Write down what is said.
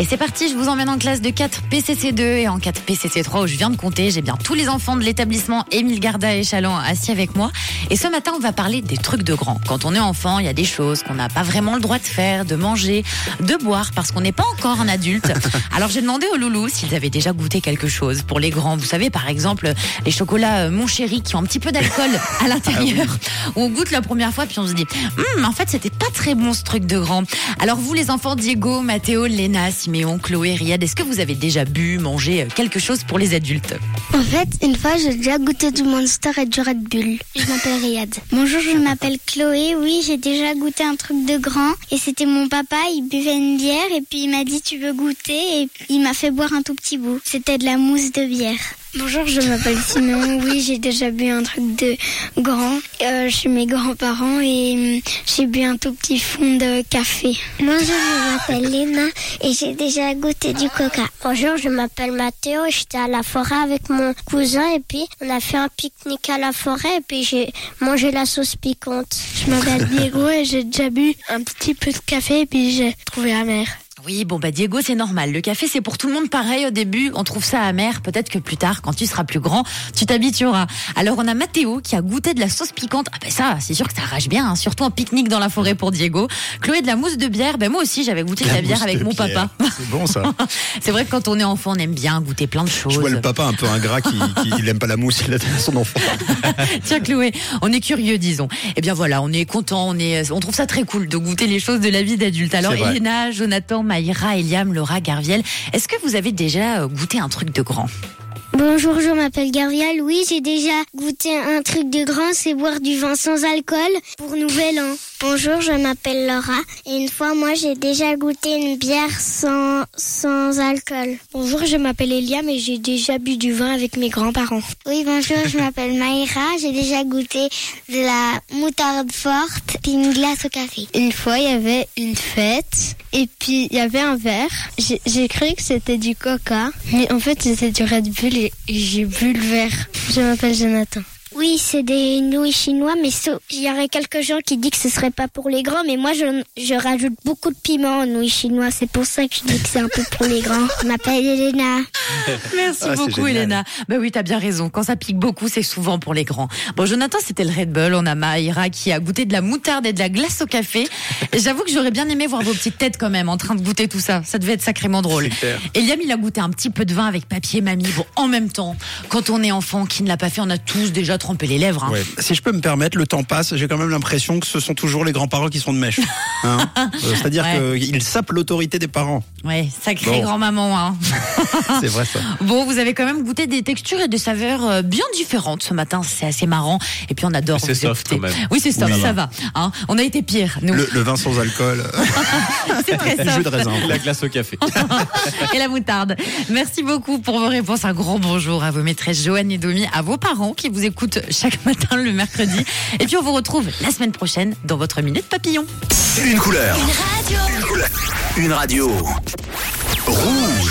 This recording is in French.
Et c'est parti, je vous emmène en classe de 4 PCC2 et en 4 PCC3 où je viens de compter. J'ai bien tous les enfants de l'établissement Émile Garda et Chaland assis avec moi. Et ce matin, on va parler des trucs de grands. Quand on est enfant, il y a des choses qu'on n'a pas vraiment le droit de faire, de manger, de boire parce qu'on n'est pas encore un adulte. Alors j'ai demandé aux loulous s'ils avaient déjà goûté quelque chose pour les grands. Vous savez, par exemple, les chocolats euh, Mon Chéri qui ont un petit peu d'alcool à l'intérieur. Où on goûte la première fois puis on se dit, Hum, en fait, c'était pas très bon ce truc de grand. Alors vous, les enfants, Diego, Mathéo, Léna, Siméon, Chloé, Riyad, est-ce que vous avez déjà bu, mangé euh, quelque chose pour les adultes En fait, une fois, j'ai déjà goûté du Monster et du Red Bull. Je m'appelle Riyad. Bonjour, je m'appelle Chloé. Oui, j'ai déjà goûté un truc de grand. Et c'était mon papa, il buvait une bière et puis il m'a dit tu veux goûter? Et il m'a fait boire un tout petit bout. C'était de la mousse de bière. Bonjour, je m'appelle Simon. Oui, j'ai déjà bu un truc de grand euh, chez mes grands-parents et hum, j'ai bu un tout petit fond de café. Bonjour, je m'appelle Léna et j'ai déjà goûté du coca. Bonjour, je m'appelle Mathéo. J'étais à la forêt avec mon cousin et puis on a fait un pique-nique à la forêt et puis j'ai mangé la sauce piquante. Je m'appelle Diego et j'ai déjà bu un petit peu de café et puis j'ai trouvé amer. Oui, bon bah Diego, c'est normal. Le café, c'est pour tout le monde pareil au début. On trouve ça amer. Peut-être que plus tard, quand tu seras plus grand, tu t'habitueras. Alors on a Mathéo qui a goûté de la sauce piquante. Ah ben ça, c'est sûr que ça rage bien, hein. surtout en pique-nique dans la forêt pour Diego. Chloé de la mousse de bière. Ben moi aussi, j'avais goûté de la bière avec mon bière. papa. C'est bon ça. c'est vrai que quand on est enfant, on aime bien goûter plein de choses. Je vois le papa un peu ingrat qui, qui il aime pas la mousse, il a son enfant. Tiens Chloé, on est curieux disons. Eh bien voilà, on est content, on est, on trouve ça très cool de goûter les choses de la vie d'adulte. Alors. Elena, Jonathan, Maïra, Eliam, Laura, Garviel, est-ce que vous avez déjà euh, goûté un truc de grand? Bonjour, je m'appelle Gabriel. Oui, j'ai déjà goûté un truc de grand, c'est boire du vin sans alcool pour Nouvel An. Bonjour, je m'appelle Laura. Et une fois, moi, j'ai déjà goûté une bière sans, sans alcool. Bonjour, je m'appelle Eliam et j'ai déjà bu du vin avec mes grands-parents. Oui, bonjour, je m'appelle Maïra. J'ai déjà goûté de la moutarde forte et une glace au café. Une fois, il y avait une fête et puis il y avait un verre. J'ai j'ai cru que c'était du coca, mais en fait c'était du Red Bull et j'ai bu le verre. Je m'appelle Jonathan. Oui, c'est des nouilles chinois, mais il y aurait quelques gens qui disent que ce serait pas pour les grands, mais moi je, rajoute beaucoup de piment aux nouilles chinois, c'est pour ça que je dis que c'est un peu pour les grands. Je m'appelle Elena. Merci Ah, beaucoup. Elena. Bah oui, t'as bien raison. Quand ça pique beaucoup, c'est souvent pour les grands. Bon, Jonathan, c'était le Red Bull. On a Maïra qui a goûté de la moutarde et de la glace au café. Et J'avoue que j'aurais bien aimé voir vos petites têtes quand même en train de goûter tout ça. Ça devait être sacrément drôle. Clair. Eliam, il a goûté un petit peu de vin avec papier mamie. Bon, en même temps, quand on est enfant, qui ne l'a pas fait, on a tous déjà trempé les lèvres. hein. Ouais. Si je peux me permettre, le temps passe, j'ai quand même l'impression que ce sont toujours les grands-parents qui sont de mèche. Hein Euh, C'est-à-dire Ouais. qu'ils sapent l'autorité des parents. Ouais, sacré Bon. grand-maman. Hein. C'est vrai ça. Bon, vous avez quand même goûté des textures et des saveurs euh, bien différentes ce matin. C'est assez marrant. Et puis on adore. C'est soft, écouter. quand même. Oui, c'est soft, Oui. ça va. Hein. On a été pire, nous. Le, le vin sans alcool, C'est très le jus de raisin. La glace au café. et la moutarde. Merci beaucoup pour vos réponses. Un grand bonjour à vos maîtresses Joanne et Domi, à vos parents qui vous écoutent chaque matin le mercredi. Et puis on vous retrouve la semaine prochaine dans votre Minute Papillon. Une couleur. Une radio. Une radio. Rouge.